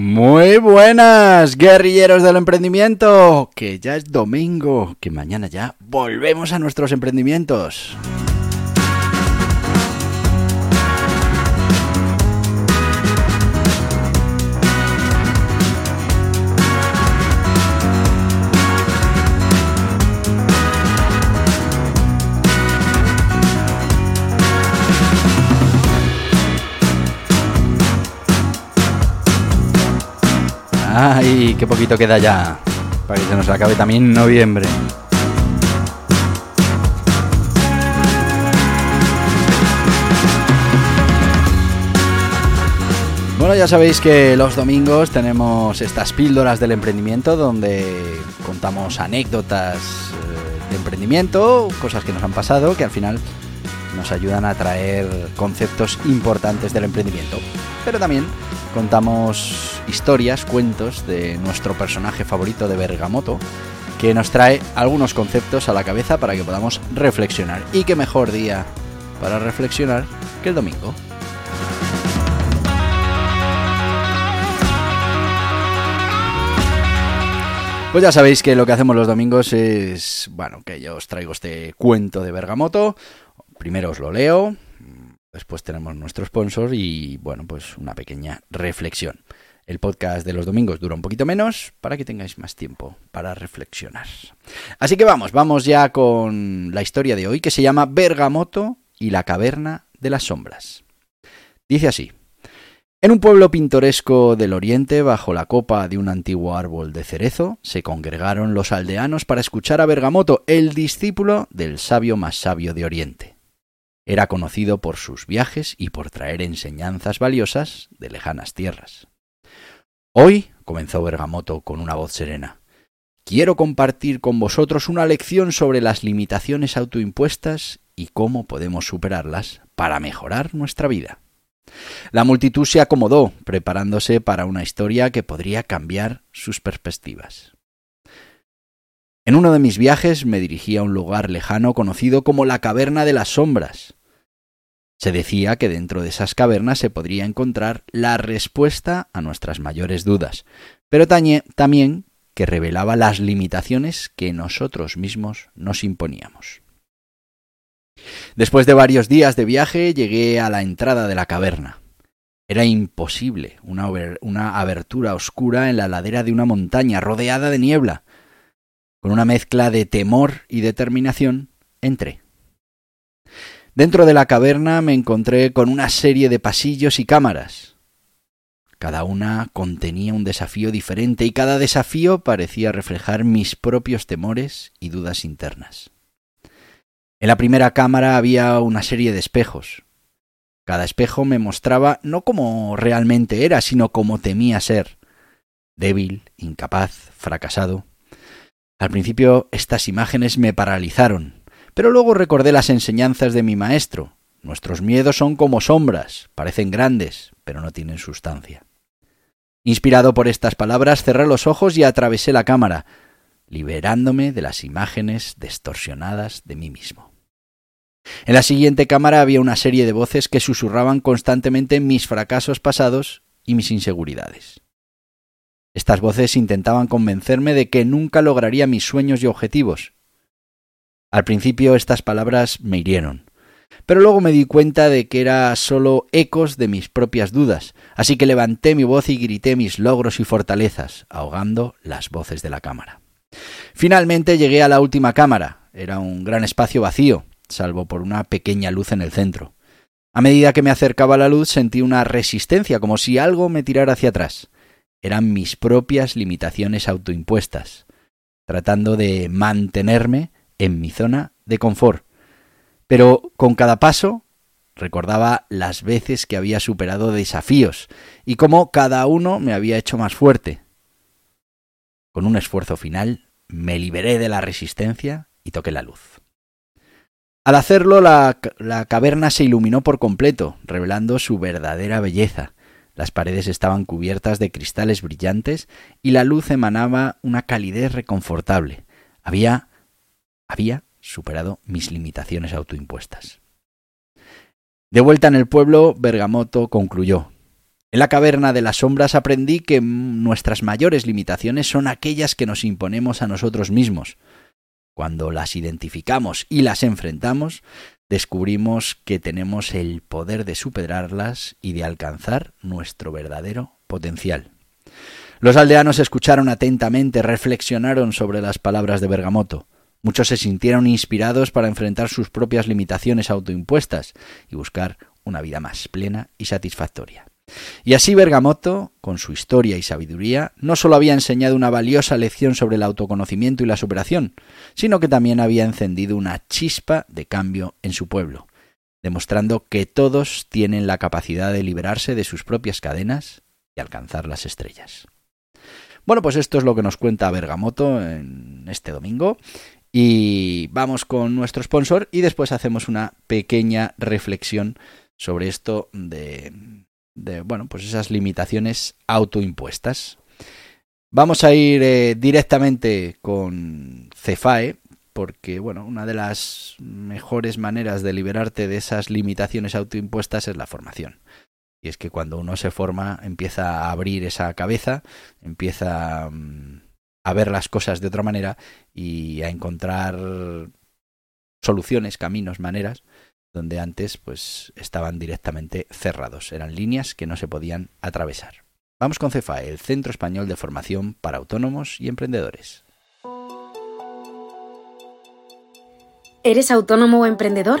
Muy buenas, guerrilleros del emprendimiento. Que ya es domingo, que mañana ya volvemos a nuestros emprendimientos. Ay, qué poquito queda ya. Para que se nos acabe también noviembre. Bueno, ya sabéis que los domingos tenemos estas píldoras del emprendimiento donde contamos anécdotas eh, de emprendimiento, cosas que nos han pasado, que al final nos ayudan a traer conceptos importantes del emprendimiento. Pero también contamos historias, cuentos de nuestro personaje favorito de Bergamoto, que nos trae algunos conceptos a la cabeza para que podamos reflexionar. Y qué mejor día para reflexionar que el domingo. Pues ya sabéis que lo que hacemos los domingos es, bueno, que yo os traigo este cuento de Bergamoto. Primero os lo leo, después tenemos nuestro sponsor y, bueno, pues una pequeña reflexión. El podcast de los domingos dura un poquito menos para que tengáis más tiempo para reflexionar. Así que vamos, vamos ya con la historia de hoy que se llama Bergamoto y la caverna de las sombras. Dice así. En un pueblo pintoresco del oriente, bajo la copa de un antiguo árbol de cerezo, se congregaron los aldeanos para escuchar a Bergamoto, el discípulo del sabio más sabio de oriente. Era conocido por sus viajes y por traer enseñanzas valiosas de lejanas tierras. Hoy, comenzó Bergamoto con una voz serena, quiero compartir con vosotros una lección sobre las limitaciones autoimpuestas y cómo podemos superarlas para mejorar nuestra vida. La multitud se acomodó, preparándose para una historia que podría cambiar sus perspectivas. En uno de mis viajes me dirigí a un lugar lejano conocido como la Caverna de las Sombras. Se decía que dentro de esas cavernas se podría encontrar la respuesta a nuestras mayores dudas, pero también que revelaba las limitaciones que nosotros mismos nos imponíamos. Después de varios días de viaje llegué a la entrada de la caverna. Era imposible una, una, abertura oscura en la ladera de una montaña rodeada de niebla. Con una mezcla de temor y determinación, entré. Dentro de la caverna me encontré con una serie de pasillos y cámaras. Cada una contenía un desafío diferente y cada desafío parecía reflejar mis propios temores y dudas internas. En la primera cámara había una serie de espejos. Cada espejo me mostraba no como realmente era, sino como temía ser. Débil, incapaz, fracasado. Al principio estas imágenes me paralizaron, pero luego recordé las enseñanzas de mi maestro. Nuestros miedos son como sombras, parecen grandes, pero no tienen sustancia. Inspirado por estas palabras, cerré los ojos y atravesé la cámara, liberándome de las imágenes distorsionadas de mí mismo. En la siguiente cámara había una serie de voces que susurraban constantemente mis fracasos pasados y mis inseguridades. Estas voces intentaban convencerme de que nunca lograría mis sueños y objetivos. Al principio estas palabras me hirieron, pero luego me di cuenta de que era solo ecos de mis propias dudas, así que levanté mi voz y grité mis logros y fortalezas, ahogando las voces de la cámara. Finalmente llegué a la última cámara. Era un gran espacio vacío, salvo por una pequeña luz en el centro. A medida que me acercaba a la luz sentí una resistencia, como si algo me tirara hacia atrás. Eran mis propias limitaciones autoimpuestas, tratando de mantenerme en mi zona de confort. Pero con cada paso Recordaba las veces que había superado desafíos y cómo cada uno me había hecho más fuerte. Con un esfuerzo final, me liberé de la resistencia y toqué la luz. Al hacerlo, la, la, caverna se iluminó por completo, revelando su verdadera belleza. Las paredes estaban cubiertas de cristales brillantes y la luz emanaba una calidez reconfortable. Había, había superado mis limitaciones autoimpuestas. De vuelta en el pueblo, Bergamoto concluyó. En la caverna de las sombras aprendí que nuestras mayores limitaciones son aquellas que nos imponemos a nosotros mismos. Cuando las identificamos y las enfrentamos, descubrimos que tenemos el poder de superarlas y de alcanzar nuestro verdadero potencial. Los aldeanos escucharon atentamente, reflexionaron sobre las palabras de Bergamoto. Muchos se sintieron inspirados para enfrentar sus propias limitaciones autoimpuestas y buscar una vida más plena y satisfactoria. Y así Bergamoto, con su historia y sabiduría, no solo había enseñado una valiosa lección sobre el autoconocimiento y la superación, sino que también había encendido una chispa de cambio en su pueblo, demostrando que todos tienen la capacidad de liberarse de sus propias cadenas y alcanzar las estrellas. Bueno, pues esto es lo que nos cuenta Bergamoto en este domingo. Y vamos con nuestro sponsor y después hacemos una pequeña reflexión sobre esto de, de bueno, pues esas limitaciones autoimpuestas. Vamos a ir eh, directamente con Cefae, porque bueno, una de las mejores maneras de liberarte de esas limitaciones autoimpuestas es la formación. Y es que cuando uno se forma empieza a abrir esa cabeza, empieza mm, a ver las cosas de otra manera y a encontrar soluciones, caminos, maneras donde antes pues estaban directamente cerrados, eran líneas que no se podían atravesar. Vamos con CEFAE, el Centro Español de Formación para Autónomos y Emprendedores. ¿Eres autónomo o emprendedor?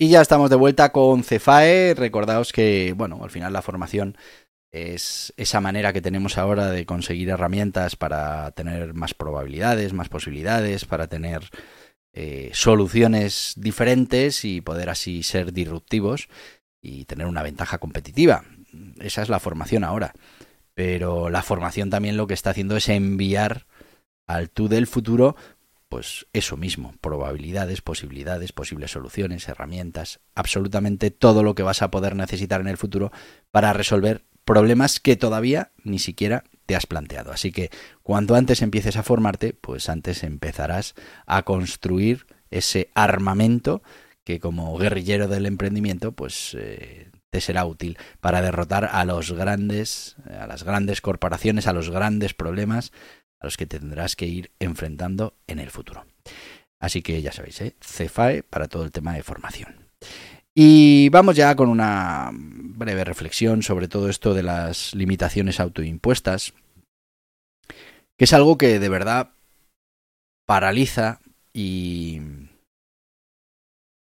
Y ya estamos de vuelta con Cefae. Recordaos que, bueno, al final la formación es esa manera que tenemos ahora de conseguir herramientas para tener más probabilidades, más posibilidades, para tener eh, soluciones diferentes y poder así ser disruptivos y tener una ventaja competitiva. Esa es la formación ahora. Pero la formación también lo que está haciendo es enviar al tú del futuro pues eso mismo, probabilidades, posibilidades, posibles soluciones, herramientas, absolutamente todo lo que vas a poder necesitar en el futuro para resolver problemas que todavía ni siquiera te has planteado. Así que cuanto antes empieces a formarte, pues antes empezarás a construir ese armamento que como guerrillero del emprendimiento, pues eh, te será útil para derrotar a los grandes, a las grandes corporaciones, a los grandes problemas a los que tendrás que ir enfrentando en el futuro. Así que ya sabéis, ¿eh? CEFAE para todo el tema de formación. Y vamos ya con una breve reflexión sobre todo esto de las limitaciones autoimpuestas, que es algo que de verdad paraliza y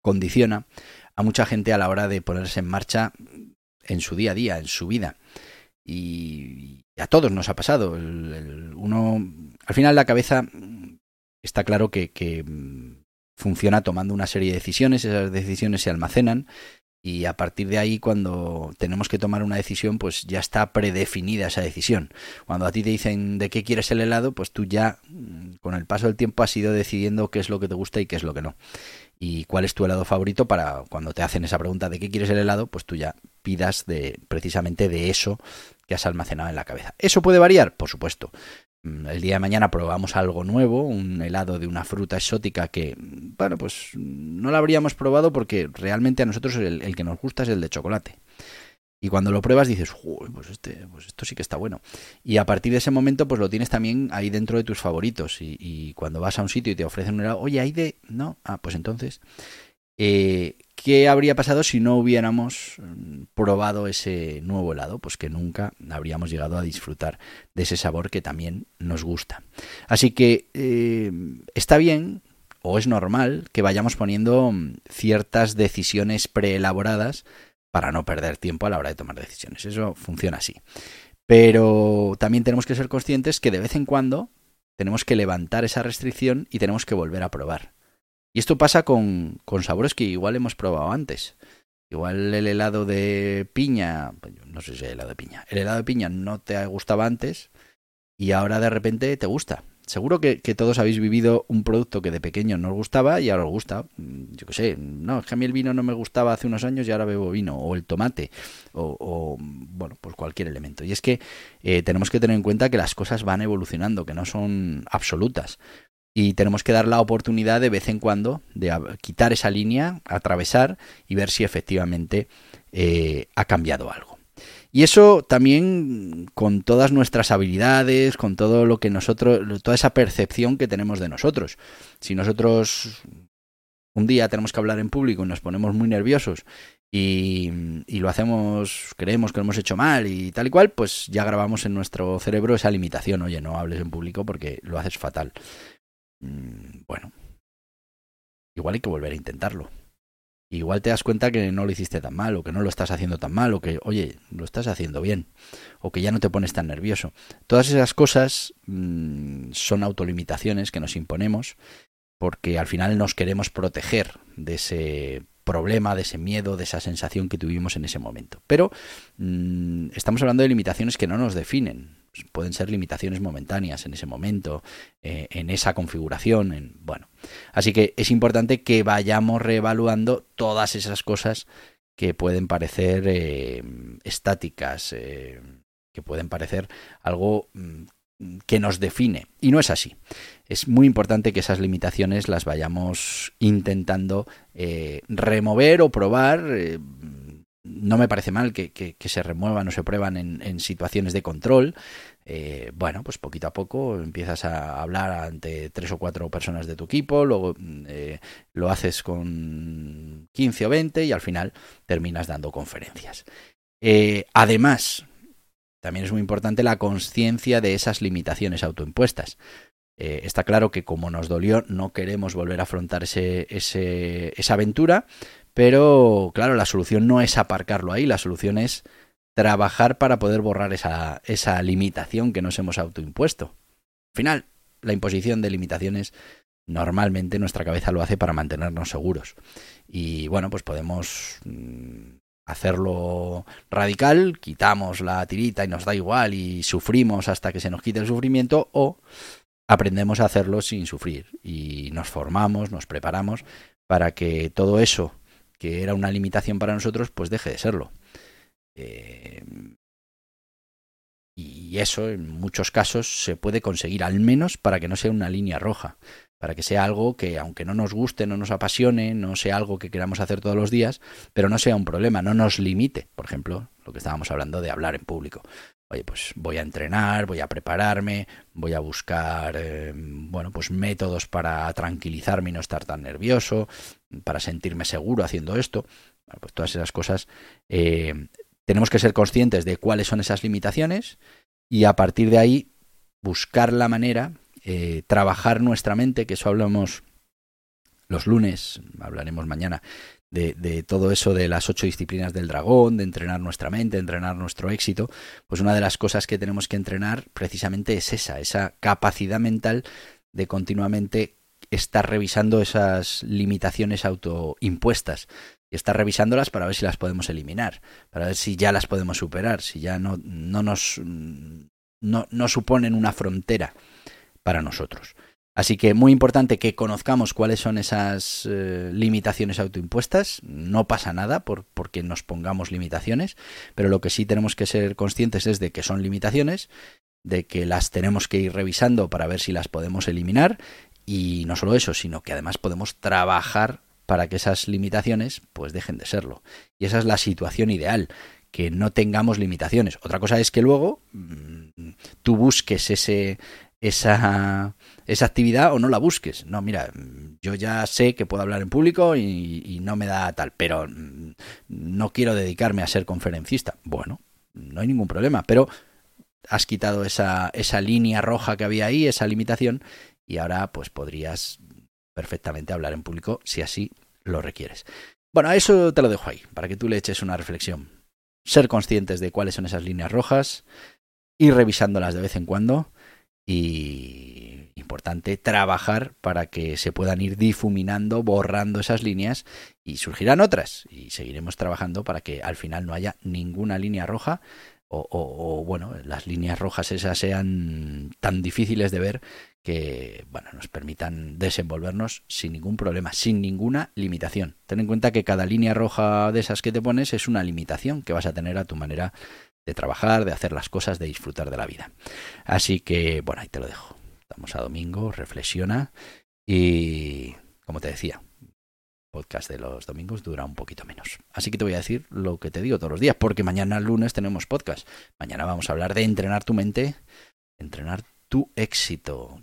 condiciona a mucha gente a la hora de ponerse en marcha en su día a día, en su vida. Y a todos nos ha pasado. uno, al final la cabeza está claro que, que funciona tomando una serie de decisiones, esas decisiones se almacenan y a partir de ahí cuando tenemos que tomar una decisión pues ya está predefinida esa decisión. Cuando a ti te dicen de qué quieres el helado pues tú ya mm, con el paso del tiempo has ido decidiendo qué es lo que te gusta y qué es lo que no. Y cuál es tu helado favorito para cuando te hacen esa pregunta de qué quieres el helado pues tú ya pidas de precisamente de eso que has almacenado en la cabeza. ¿Eso puede variar? Por supuesto. Mm, el día de mañana probamos algo nuevo, un helado de una fruta exótica que, bueno, pues no lo habríamos probado porque realmente a nosotros el, que nos gusta es el de chocolate. Y cuando lo pruebas dices, pues, este, pues esto sí que está bueno. Y a partir de ese momento, pues lo tienes también ahí dentro de tus favoritos. Y, y cuando vas a un sitio y te ofrecen un helado, oye, hay de... No, ah, pues entonces... Eh, ¿Qué habría pasado si no hubiéramos mm, probado ese nuevo helado? Pues que nunca habríamos llegado a disfrutar de ese sabor que también nos gusta. Así que eh, está bien o es normal que vayamos poniendo mm, ciertas decisiones preelaboradas para no perder tiempo a la hora de tomar decisiones. Eso funciona así. Pero también tenemos que ser conscientes que de vez en cuando tenemos que levantar esa restricción y tenemos que volver a probar. Y esto pasa con, con sabores que igual hemos probado antes. Igual el helado de piña, pues no sé si es helado de piña, el helado de piña no te gustaba antes y ahora de repente te gusta. Seguro que, todos habéis vivido un producto que de pequeño no os gustaba y ahora os gusta. Yo qué sé, no, es que a mí el vino no me gustaba hace unos años y ahora bebo vino, o el tomate, o, bueno, pues cualquier elemento. Y es que eh, tenemos que tener en cuenta que las cosas van evolucionando, que no son absolutas y tenemos que dar la oportunidad de vez en cuando de quitar esa línea, atravesar y ver si efectivamente eh, ha cambiado algo. Y eso también con todas nuestras habilidades, con todo lo que nosotros, toda esa percepción que tenemos de nosotros. Si nosotros un día tenemos que hablar en público y nos ponemos muy nerviosos y, y, lo hacemos, creemos que lo hemos hecho mal y tal y cual, pues ya grabamos en nuestro cerebro esa limitación. Oye, no hables en público porque lo haces fatal. Mm, bueno, igual hay que volver a intentarlo. Igual te das cuenta que no lo hiciste tan mal, o que no lo estás haciendo tan mal, o que, oye, lo estás haciendo bien, o que ya no te pones tan nervioso. Todas esas cosas mm, son autolimitaciones que nos imponemos porque al final nos queremos proteger de ese problema, de ese miedo, de esa sensación que tuvimos en ese momento. Pero mm, estamos hablando de limitaciones que no nos definen, pueden ser limitaciones momentáneas en ese momento, eh, en esa configuración, en, bueno. Así que es importante que vayamos reevaluando todas esas cosas que pueden parecer eh, estáticas, eh, que pueden parecer algo mm, que nos define. Y no es así. Es muy importante que esas limitaciones las vayamos intentando remover o probar no me parece mal que, se remuevan o se prueban en, situaciones de control. Eh, bueno, pues poquito a poco empiezas a hablar ante tres o cuatro personas de tu equipo, luego eh, lo haces con 15 o 20 y al final terminas dando conferencias. Eh, además, también es muy importante la conciencia de esas limitaciones autoimpuestas. está claro que como nos dolió, no queremos volver a afrontar ese, esa aventura, pero claro, la solución no es aparcarlo ahí, la solución es trabajar para poder borrar esa, esa limitación que nos hemos autoimpuesto. Al final, la imposición de limitaciones normalmente nuestra cabeza lo hace para mantenernos seguros. Y bueno, pues podemos mm, hacerlo radical, quitamos la tirita y nos da igual y sufrimos hasta que se nos quite el sufrimiento o aprendemos a hacerlo sin sufrir y nos formamos, nos preparamos para que todo eso que era una limitación para nosotros, pues deje de serlo. Eh, y eso en muchos casos se puede conseguir, al menos para que no sea una línea roja, para que sea algo que aunque no nos guste, no nos apasione, no sea algo que queramos hacer todos los días, pero no sea un problema, no nos limite. Por ejemplo, lo que estábamos hablando de hablar en público. Oye, pues voy a entrenar, voy a prepararme, voy a buscar, eh, bueno, pues métodos para tranquilizarme y no estar tan nervioso, para sentirme seguro haciendo esto. pues todas esas cosas eh, tenemos que ser conscientes de cuáles son esas limitaciones y a partir de ahí buscar la manera, eh, trabajar nuestra mente, que eso hablamos los lunes, hablaremos mañana, de, todo eso de las ocho disciplinas del dragón, de entrenar nuestra mente, de entrenar nuestro éxito, pues una de las cosas que tenemos que entrenar precisamente es esa, esa capacidad mental de continuamente estar revisando esas limitaciones autoimpuestas y estar revisándolas para ver si las podemos eliminar, para ver si ya las podemos superar, si ya no, no nos no, no suponen una frontera para nosotros. Así que muy importante que conozcamos cuáles son esas eh, limitaciones autoimpuestas. No pasa nada por, porque nos pongamos limitaciones, pero lo que sí tenemos que ser conscientes es de que son limitaciones, de que las tenemos que ir revisando para ver si las podemos eliminar y no solo eso, sino que además podemos trabajar para que esas limitaciones pues dejen de serlo. Y esa es la situación ideal, que no tengamos limitaciones. Otra cosa es que luego mm, tú busques ese, esa, esa actividad o no la busques. No, mira, yo ya sé que puedo hablar en público y, no me da tal, pero mm, no quiero dedicarme a ser conferencista. Bueno, no hay ningún problema, pero has quitado esa, esa línea roja que había ahí, esa limitación, y ahora pues podrías perfectamente hablar en público si así lo requieres. Bueno, a eso te lo dejo ahí, para que tú le eches una reflexión. Ser conscientes de cuáles son esas líneas rojas, ir revisándolas de vez en cuando y importante trabajar para que se puedan ir difuminando, borrando esas líneas y surgirán otras y seguiremos trabajando para que al final no haya ninguna línea roja o, bueno, las líneas rojas esas sean tan difíciles de ver que bueno, nos permitan desenvolvernos sin ningún problema, sin ninguna limitación. Ten en cuenta que cada línea roja de esas que te pones es una limitación que vas a tener a tu manera de trabajar, de hacer las cosas, de disfrutar de la vida. Así que, bueno, ahí te lo dejo. Estamos a domingo, reflexiona y, como te decía, podcast de los domingos dura un poquito menos. Así que te voy a decir lo que te digo todos los días, porque mañana lunes tenemos podcast. Mañana vamos a hablar de entrenar tu mente, entrenar tu éxito.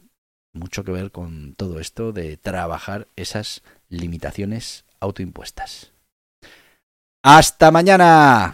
Mucho que ver con todo esto de trabajar esas limitaciones autoimpuestas. Hasta mañana